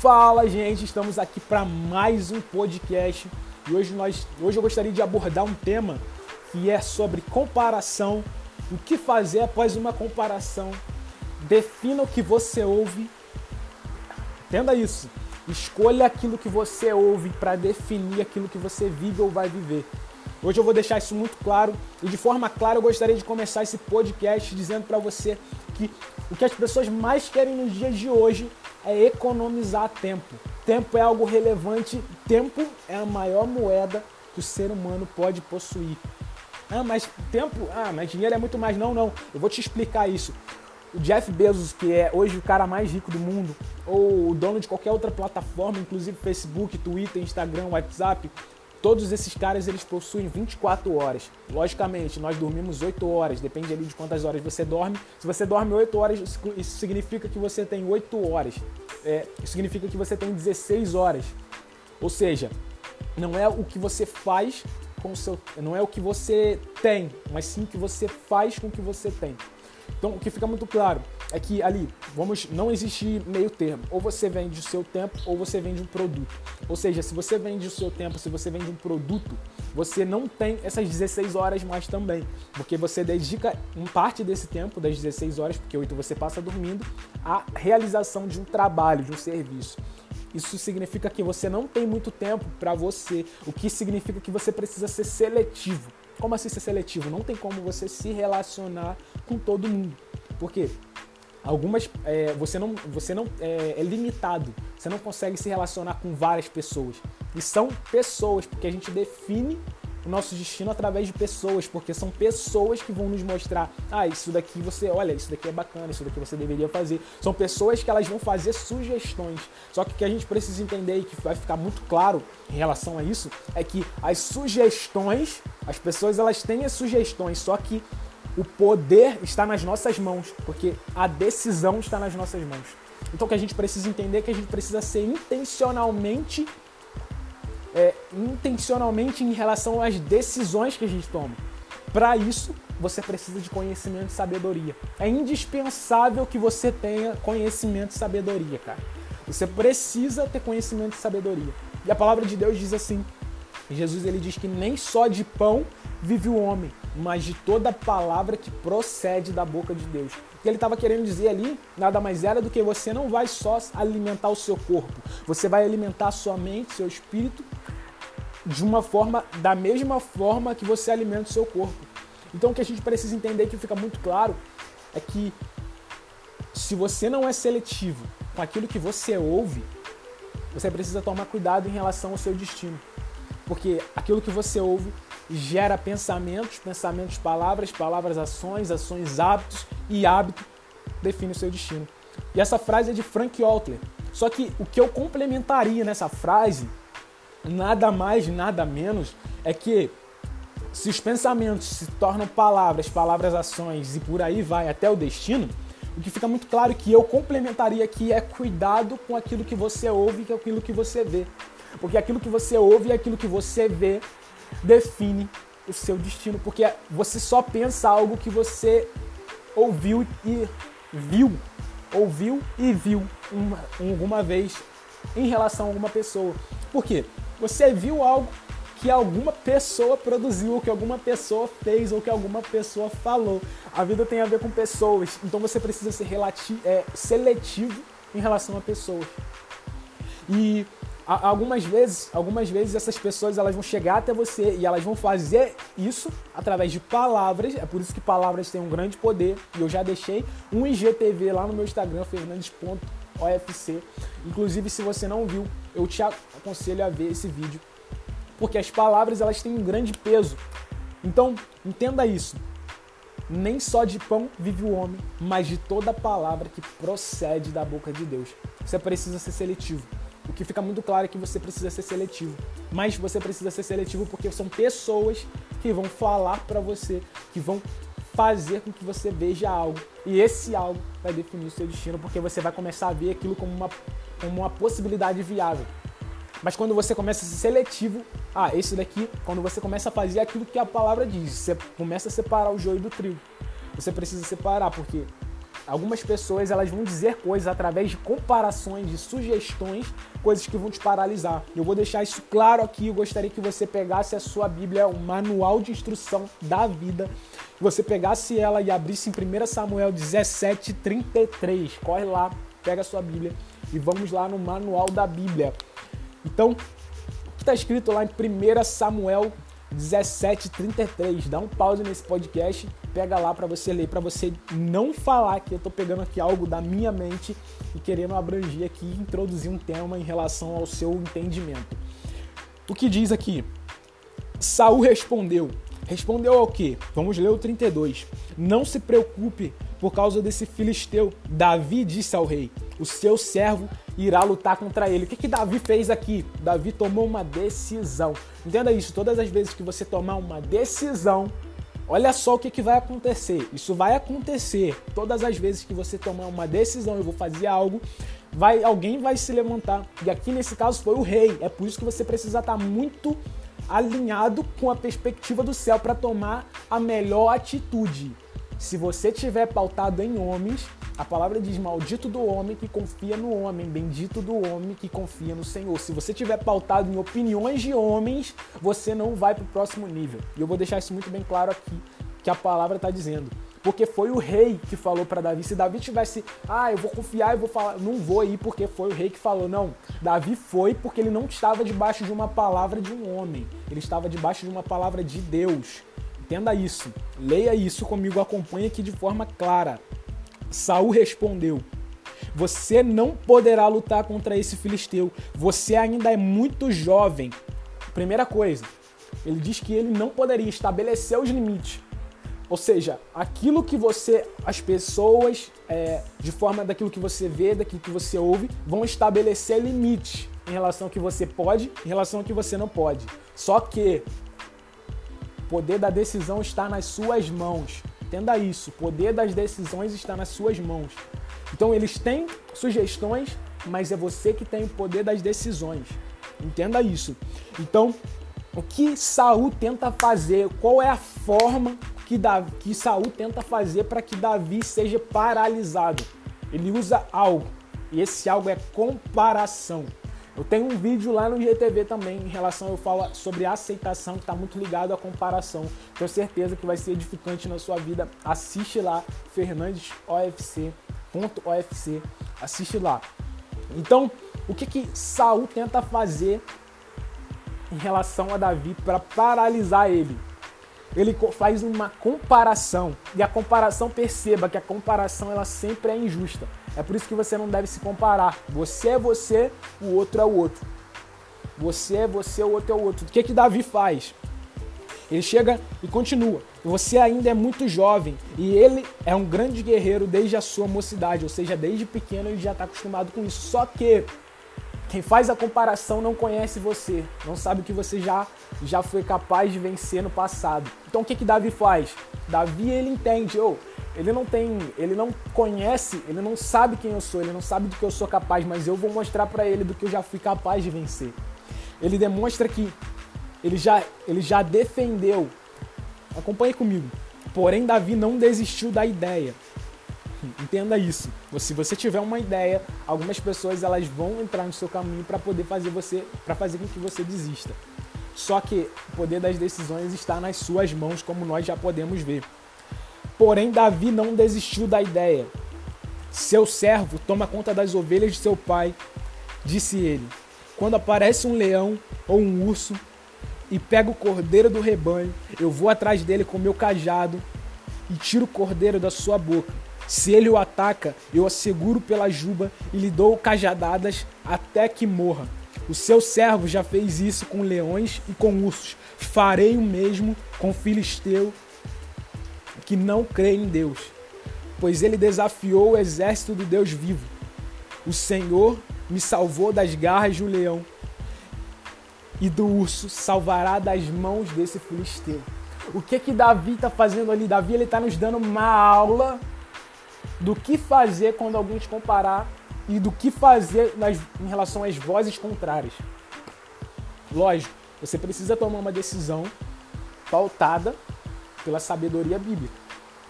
Fala, gente, estamos aqui para mais um podcast e hoje nós, hoje eu gostaria de abordar um tema que é sobre comparação, o que fazer após uma comparação. Defina o que você ouve. Entenda isso. Escolha aquilo que você ouve para definir aquilo que você vive ou vai viver. Hoje eu vou deixar isso muito claro e de forma clara eu gostaria de começar esse podcast dizendo para você que o que as pessoas mais querem nos dias de hoje é economizar tempo. Tempo é algo relevante, tempo é a maior moeda que o ser humano pode possuir. Ah, mas tempo, ah, mas dinheiro é muito mais. Não, não. Eu vou te explicar isso. O Jeff Bezos, que é hoje o cara mais rico do mundo, ou o dono de qualquer outra plataforma, inclusive Facebook, Twitter, Instagram, WhatsApp, Todos esses caras eles possuem 24 horas. Logicamente, nós dormimos 8 horas, depende ali de quantas horas você dorme. Se você dorme 8 horas, isso significa que você tem 8 horas. É, isso significa que você tem 16 horas. Ou seja, não é o que você faz com o seu, não é o que você tem, mas sim o que você faz com o que você tem. Então, o que fica muito claro é que ali, vamos, não existe meio termo. Ou você vende o seu tempo ou você vende um produto. Ou seja, se você vende o seu tempo, se você vende um produto, você não tem essas 16 horas mais também, porque você dedica um parte desse tempo, das 16 horas, porque 8 você passa dormindo, à realização de um trabalho, de um serviço. Isso significa que você não tem muito tempo para você, o que significa que você precisa ser seletivo. Como assim ser seletivo? Não tem como você se relacionar com todo mundo. Por quê? Algumas é, você não, você não é, é, limitado, você não consegue se relacionar com várias pessoas. E são pessoas, porque a gente define o nosso destino através de pessoas, porque são pessoas que vão nos mostrar, ah, isso daqui você, olha, isso daqui é bacana, isso daqui você deveria fazer. São pessoas que elas vão fazer sugestões. Só que o que a gente precisa entender e que vai ficar muito claro em relação a isso é que as sugestões, as pessoas elas têm as sugestões, só que o poder está nas nossas mãos, porque a decisão está nas nossas mãos. Então o que a gente precisa entender é que a gente precisa ser intencionalmente é, intencionalmente em relação às decisões que a gente toma. Para isso, você precisa de conhecimento e sabedoria. É indispensável que você tenha conhecimento e sabedoria, cara. Você precisa ter conhecimento e sabedoria. E a palavra de Deus diz assim: Jesus ele diz que nem só de pão vive o homem, mas de toda palavra que procede da boca de Deus. O que ele estava querendo dizer ali nada mais era do que você não vai só alimentar o seu corpo, você vai alimentar a sua mente, seu espírito, de uma forma, da mesma forma que você alimenta o seu corpo. Então o que a gente precisa entender que fica muito claro é que se você não é seletivo com aquilo que você ouve, você precisa tomar cuidado em relação ao seu destino. Porque aquilo que você ouve gera pensamentos, pensamentos, palavras, palavras, ações, ações, hábitos e hábito define o seu destino. E essa frase é de Frank Outler. Só que o que eu complementaria nessa frase, nada mais, nada menos, é que se os pensamentos se tornam palavras, palavras, ações e por aí vai até o destino, o que fica muito claro que eu complementaria aqui é cuidado com aquilo que você ouve e com aquilo que você vê. Porque aquilo que você ouve e aquilo que você vê define o seu destino, porque você só pensa algo que você ouviu e viu, ouviu e viu uma, alguma vez em relação a alguma pessoa. Por quê? Você viu algo que alguma pessoa produziu, ou que alguma pessoa fez, ou que alguma pessoa falou. A vida tem a ver com pessoas, então você precisa ser relativo, é, seletivo em relação a pessoas. E algumas vezes, algumas vezes essas pessoas elas vão chegar até você e elas vão fazer isso através de palavras. É por isso que palavras têm um grande poder. E eu já deixei um IGTV lá no meu Instagram, fernandes.ofc. Inclusive, se você não viu, eu te aconselho a ver esse vídeo, porque as palavras elas têm um grande peso. Então, entenda isso. Nem só de pão vive o homem, mas de toda palavra que procede da boca de Deus. Você precisa ser seletivo. O que fica muito claro é que você precisa ser seletivo. Mas você precisa ser seletivo porque são pessoas que vão falar para você, que vão fazer com que você veja algo. E esse algo vai definir o seu destino, porque você vai começar a ver aquilo como uma, como uma possibilidade viável. Mas quando você começa a ser seletivo, ah, esse daqui, quando você começa a fazer aquilo que a palavra diz, você começa a separar o joio do trigo. Você precisa separar, porque algumas pessoas elas vão dizer coisas através de comparações, de sugestões, coisas que vão te paralisar. Eu vou deixar isso claro aqui. Eu gostaria que você pegasse a sua Bíblia, o manual de instrução da vida, você pegasse ela e abrisse em 1 Samuel 17, 33. Corre lá, pega a sua Bíblia e vamos lá no manual da Bíblia. Então, o que está escrito lá em 1 Samuel 17:33. Dá um pause nesse podcast, pega lá para você ler, para você não falar que eu tô pegando aqui algo da minha mente e querendo abranger aqui introduzir um tema em relação ao seu entendimento. O que diz aqui? Saul respondeu: Respondeu ao quê? Vamos ler o 32. Não se preocupe por causa desse filisteu. Davi disse ao rei: O seu servo irá lutar contra ele. O que, que Davi fez aqui? Davi tomou uma decisão. Entenda isso: todas as vezes que você tomar uma decisão, olha só o que, que vai acontecer. Isso vai acontecer todas as vezes que você tomar uma decisão. Eu vou fazer algo. Vai, alguém vai se levantar. E aqui nesse caso foi o rei. É por isso que você precisa estar muito alinhado com a perspectiva do céu para tomar a melhor atitude. Se você tiver pautado em homens, a palavra diz: Maldito do homem que confia no homem, bendito do homem que confia no Senhor. Se você tiver pautado em opiniões de homens, você não vai para o próximo nível. E eu vou deixar isso muito bem claro aqui, que a palavra está dizendo. Porque foi o rei que falou para Davi. Se Davi tivesse, ah, eu vou confiar, eu vou falar, não vou ir porque foi o rei que falou. Não, Davi foi porque ele não estava debaixo de uma palavra de um homem. Ele estava debaixo de uma palavra de Deus. Entenda isso. Leia isso comigo, acompanhe aqui de forma clara. Saul respondeu: Você não poderá lutar contra esse filisteu. Você ainda é muito jovem. Primeira coisa, ele diz que ele não poderia estabelecer os limites. Ou seja, aquilo que você, as pessoas, é, de forma daquilo que você vê, daquilo que você ouve, vão estabelecer limites em relação ao que você pode, em relação ao que você não pode. Só que o poder da decisão está nas suas mãos. Entenda isso, o poder das decisões está nas suas mãos. Então eles têm sugestões, mas é você que tem o poder das decisões. Entenda isso. Então, o que Saul tenta fazer? Qual é a forma que, Davi, que Saul tenta fazer para que Davi seja paralisado. Ele usa algo, e esse algo é comparação. Eu tenho um vídeo lá no GTV também em relação, eu falo sobre aceitação, que está muito ligado à comparação. Tenho certeza que vai ser edificante na sua vida. Assiste lá, Fernandes OFC, ponto OFC, assiste lá. Então, o que que Saul tenta fazer em relação a Davi para paralisar ele? ele faz uma comparação. E a comparação, perceba que a comparação ela sempre é injusta. É por isso que você não deve se comparar. Você é você, o outro é o outro. Você é você, o outro é o outro. O que que Davi faz? Ele chega e continua. Você ainda é muito jovem e ele é um grande guerreiro desde a sua mocidade, ou seja, desde pequeno ele já está acostumado com isso. Só que quem faz a comparação não conhece você, não sabe o que você já, já foi capaz de vencer no passado. Então o que que Davi faz? Davi ele entende, oh, ele não tem, ele não conhece, ele não sabe quem eu sou, ele não sabe do que eu sou capaz, mas eu vou mostrar para ele do que eu já fui capaz de vencer. Ele demonstra que ele já, ele já defendeu. Acompanhe comigo. Porém, Davi não desistiu da ideia. Entenda isso. Se você tiver uma ideia, algumas pessoas elas vão entrar no seu caminho para poder fazer você, para fazer com que você desista. Só que o poder das decisões está nas suas mãos, como nós já podemos ver. Porém, Davi não desistiu da ideia. Seu servo toma conta das ovelhas de seu pai, disse ele. Quando aparece um leão ou um urso e pega o cordeiro do rebanho, eu vou atrás dele com meu cajado e tiro o cordeiro da sua boca se ele o ataca, eu asseguro pela juba e lhe dou cajadadas até que morra. O seu servo já fez isso com leões e com ursos. Farei o mesmo com filisteu que não crê em Deus, pois ele desafiou o exército do Deus vivo. O Senhor me salvou das garras do leão e do urso, salvará das mãos desse filisteu. O que que Davi está fazendo ali? Davi ele está nos dando uma aula do que fazer quando alguém te comparar e do que fazer nas, em relação às vozes contrárias. Lógico, você precisa tomar uma decisão pautada pela sabedoria bíblica,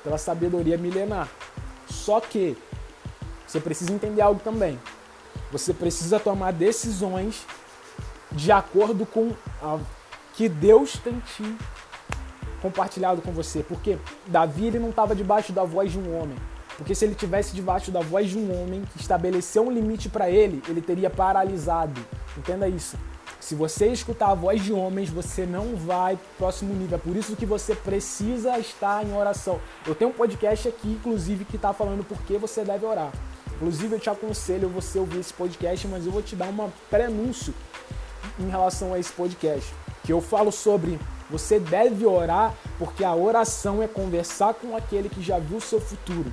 pela sabedoria milenar. Só que você precisa entender algo também. Você precisa tomar decisões de acordo com a que Deus tem te compartilhado com você. Porque Davi ele não estava debaixo da voz de um homem. Porque se ele tivesse debaixo da voz de um homem que estabeleceu um limite para ele, ele teria paralisado. Entenda isso. Se você escutar a voz de homens, você não vai pro próximo nível. É por isso que você precisa estar em oração. Eu tenho um podcast aqui, inclusive, que está falando por que você deve orar. Inclusive, eu te aconselho você ouvir esse podcast, mas eu vou te dar uma prenúncio em relação a esse podcast. Que eu falo sobre você deve orar, porque a oração é conversar com aquele que já viu o seu futuro.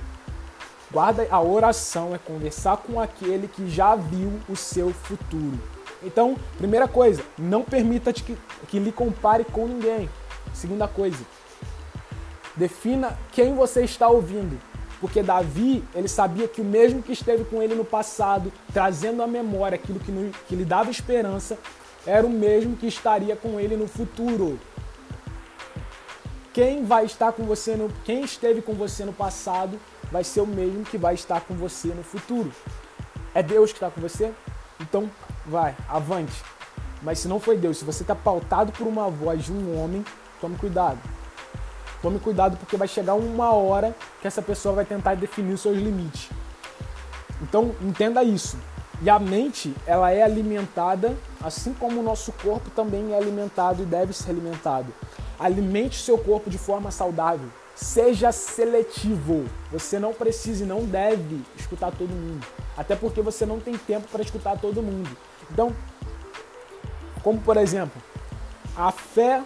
Guarda, a oração é conversar com aquele que já viu o seu futuro. Então, primeira coisa, não permita que, que lhe compare com ninguém. Segunda coisa, defina quem você está ouvindo. Porque Davi, ele sabia que o mesmo que esteve com ele no passado, trazendo à memória aquilo que, que lhe dava esperança, era o mesmo que estaria com ele no futuro. Quem vai estar com você no, quem esteve com você no passado, vai ser o mesmo que vai estar com você no futuro. É Deus que está com você? Então vai, avante. Mas se não foi Deus, se você está pautado por uma voz de um homem, tome cuidado. Tome cuidado porque vai chegar uma hora que essa pessoa vai tentar definir os seus limites. Então entenda isso. E a mente, ela é alimentada, assim como o nosso corpo também é alimentado e deve ser alimentado. Alimente o seu corpo de forma saudável. Seja seletivo. Você não precisa e não deve escutar todo mundo. Até porque você não tem tempo para escutar todo mundo. Então, como por exemplo, a fé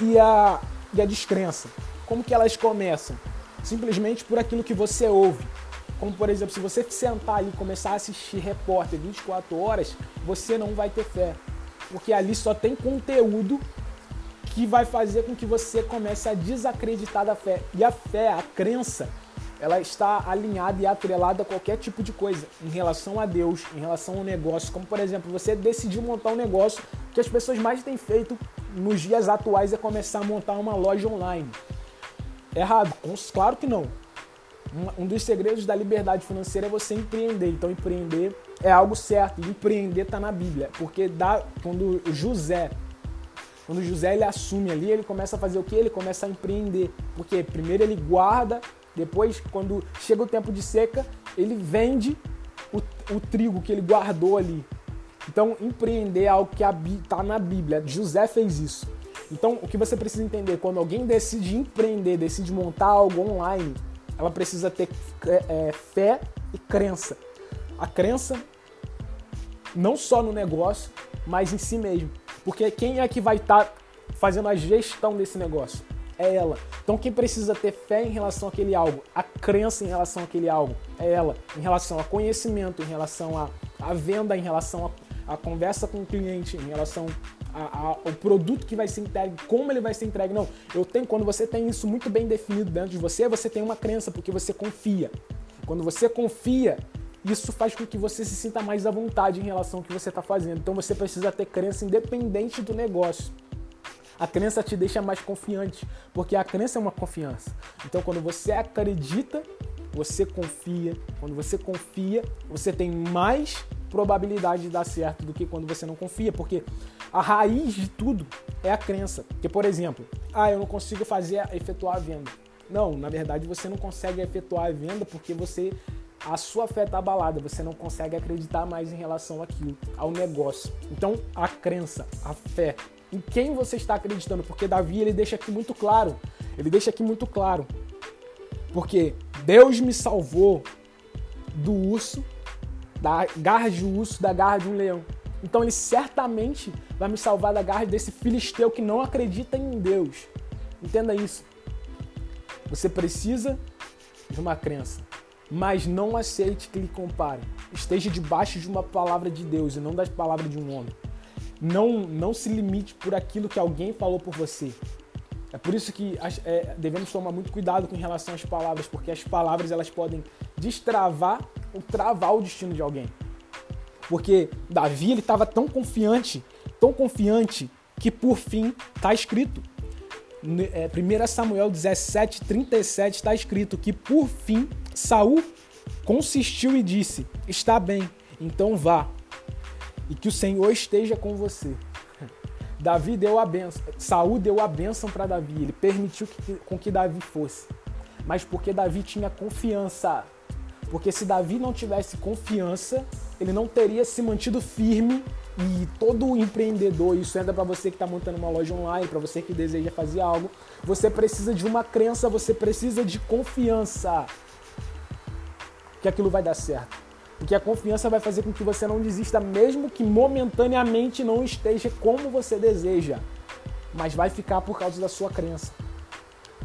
e a, e a descrença. Como que elas começam? Simplesmente por aquilo que você ouve. Como por exemplo, se você sentar ali e começar a assistir repórter 24 horas, você não vai ter fé. Porque ali só tem conteúdo que vai fazer com que você comece a desacreditar da fé. E a fé, a crença, ela está alinhada e atrelada a qualquer tipo de coisa em relação a Deus, em relação ao negócio. Como, por exemplo, você decidiu montar um negócio que as pessoas mais têm feito nos dias atuais é começar a montar uma loja online. Errado? Claro que não. Um dos segredos da liberdade financeira é você empreender. Então, empreender é algo certo. empreender está na Bíblia. Porque dá, quando José quando José ele assume ali, ele começa a fazer o que? Ele começa a empreender. Porque primeiro ele guarda depois, quando chega o tempo de seca, ele vende o, o trigo que ele guardou ali. Então, empreender é algo que está na Bíblia. José fez isso. Então, o que você precisa entender, quando alguém decide empreender, decide montar algo online, ela precisa ter é, é fé e crença. A crença não só no negócio, mas em si mesmo. Porque quem é que vai estar tá fazendo a gestão desse negócio? É ela. Então quem precisa ter fé em relação àquele algo, a crença em relação àquele algo, é ela. Em relação a conhecimento, em relação a, venda, em relação a conversa com o cliente, em relação ao produto que vai ser entregue, como ele vai ser entregue. Não, eu tenho, quando você tem isso muito bem definido dentro de você, você tem uma crença, porque você confia. Quando você confia, isso faz com que você se sinta mais à vontade em relação ao que você está fazendo. Então você precisa ter crença independente do negócio. A crença te deixa mais confiante, porque a crença é uma confiança. Então, quando você acredita, você confia. Quando você confia, você tem mais probabilidade de dar certo do que quando você não confia, porque a raiz de tudo é a crença. Que, por exemplo, ah, eu não consigo fazer efetuar a venda. Não, na verdade você não consegue efetuar a venda porque você a sua fé está abalada, você não consegue acreditar mais em relação àquilo, ao negócio. Então, a crença, a fé, em quem você está acreditando, porque Davi ele deixa aqui muito claro. Ele deixa aqui muito claro. Porque Deus me salvou do urso, da garra de um urso, da garra de um leão. Então ele certamente vai me salvar da garra desse filisteu que não acredita em Deus. Entenda isso. Você precisa de uma crença, mas não aceite que lhe compare. Esteja debaixo de uma palavra de Deus e não das palavras de um homem. Não, não se limite por aquilo que alguém falou por você. É por isso que é, devemos tomar muito cuidado com relação às palavras, porque as palavras elas podem destravar ou travar o destino de alguém. Porque Davi ele estava tão confiante, tão confiante, que por fim está escrito. É, 1 Samuel 17, 37 está escrito que por fim Saul consistiu e disse: Está bem, então vá, e que o Senhor esteja com você. Davi deu a benção, Saul deu a bênção para Davi, ele permitiu que, com que Davi fosse. Mas porque Davi tinha confiança. Porque se Davi não tivesse confiança, ele não teria se mantido firme e todo empreendedor, isso entra para você que está montando uma loja online, para você que deseja fazer algo, você precisa de uma crença, você precisa de confiança que aquilo vai dar certo. Porque a confiança vai fazer com que você não desista, mesmo que momentaneamente não esteja como você deseja, mas vai ficar por causa da sua crença.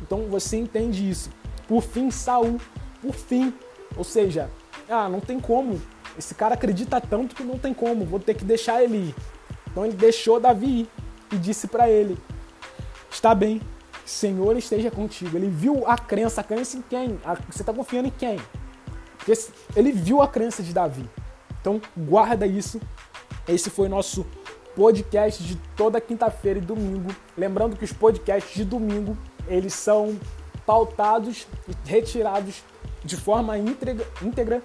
Então você entende isso. Por fim, Saul, por fim, ou seja, ah, não tem como. Esse cara acredita tanto que não tem como, vou ter que deixar ele ir. Então ele deixou Davi ir e disse para ele: Está bem, Senhor esteja contigo. Ele viu a crença, a crença em quem? Você está confiando em quem? Ele viu a crença de Davi. Então guarda isso. Esse foi nosso podcast de toda quinta-feira e domingo. Lembrando que os podcasts de domingo, eles são pautados e retirados de forma íntegra, íntegra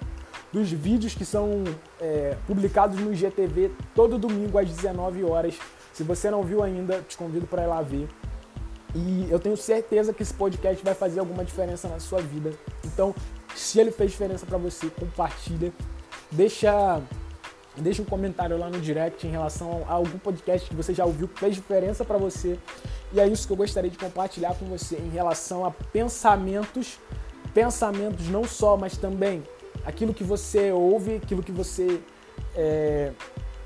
dos vídeos que são é, publicados no IGTV todo domingo às 19 horas. Se você não viu ainda, te convido para ir lá ver. E eu tenho certeza que esse podcast vai fazer alguma diferença na sua vida. Então, se ele fez diferença para você, compartilha. Deixa, deixa um comentário lá no direct em relação a algum podcast que você já ouviu que fez diferença para você. E é isso que eu gostaria de compartilhar com você em relação a pensamentos, pensamentos não só, mas também aquilo que você ouve, aquilo que você é,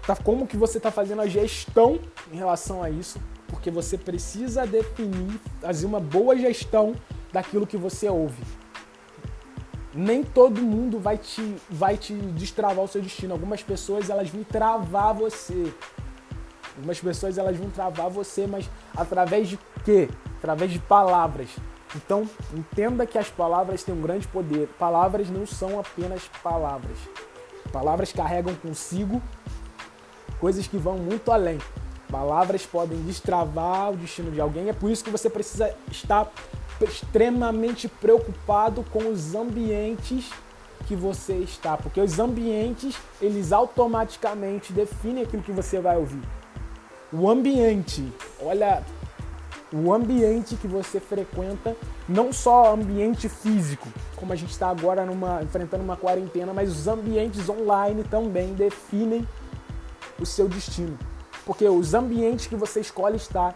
tá, como que você está fazendo a gestão em relação a isso, porque você precisa definir, fazer uma boa gestão daquilo que você ouve nem todo mundo vai te, vai te destravar o seu destino. Algumas pessoas elas vão travar você. Algumas pessoas elas vão travar você, mas através de quê? Através de palavras. Então, entenda que as palavras têm um grande poder. Palavras não são apenas palavras. Palavras carregam consigo coisas que vão muito além. Palavras podem destravar o destino de alguém. É por isso que você precisa estar extremamente preocupado com os ambientes que você está, porque os ambientes eles automaticamente definem aquilo que você vai ouvir. O ambiente, olha, o ambiente que você frequenta, não só ambiente físico, como a gente está agora numa, enfrentando uma quarentena, mas os ambientes online também definem o seu destino. Porque os ambientes que você escolhe estar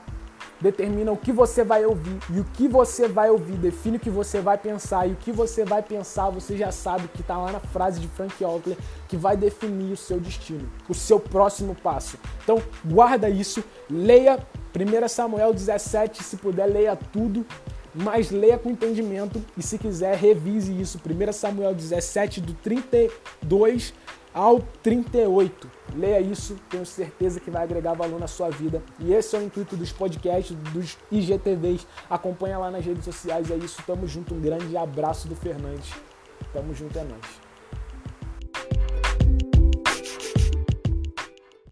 determina o que você vai ouvir. E o que você vai ouvir define o que você vai pensar. E o que você vai pensar, você já sabe que está lá na frase de Frank Outler, que vai definir o seu destino, o seu próximo passo. Então, guarda isso, leia 1 Samuel 17, se puder, leia tudo. Mas leia com entendimento e se quiser, revise isso. 1 Samuel 17, do 32 ao 38. Leia isso, tenho certeza que vai agregar valor na sua vida. E esse é o intuito dos podcasts, dos IGTVs. Acompanha lá nas redes sociais, é isso. Tamo junto, um grande abraço do Fernandes. Tamo junto, é nóis.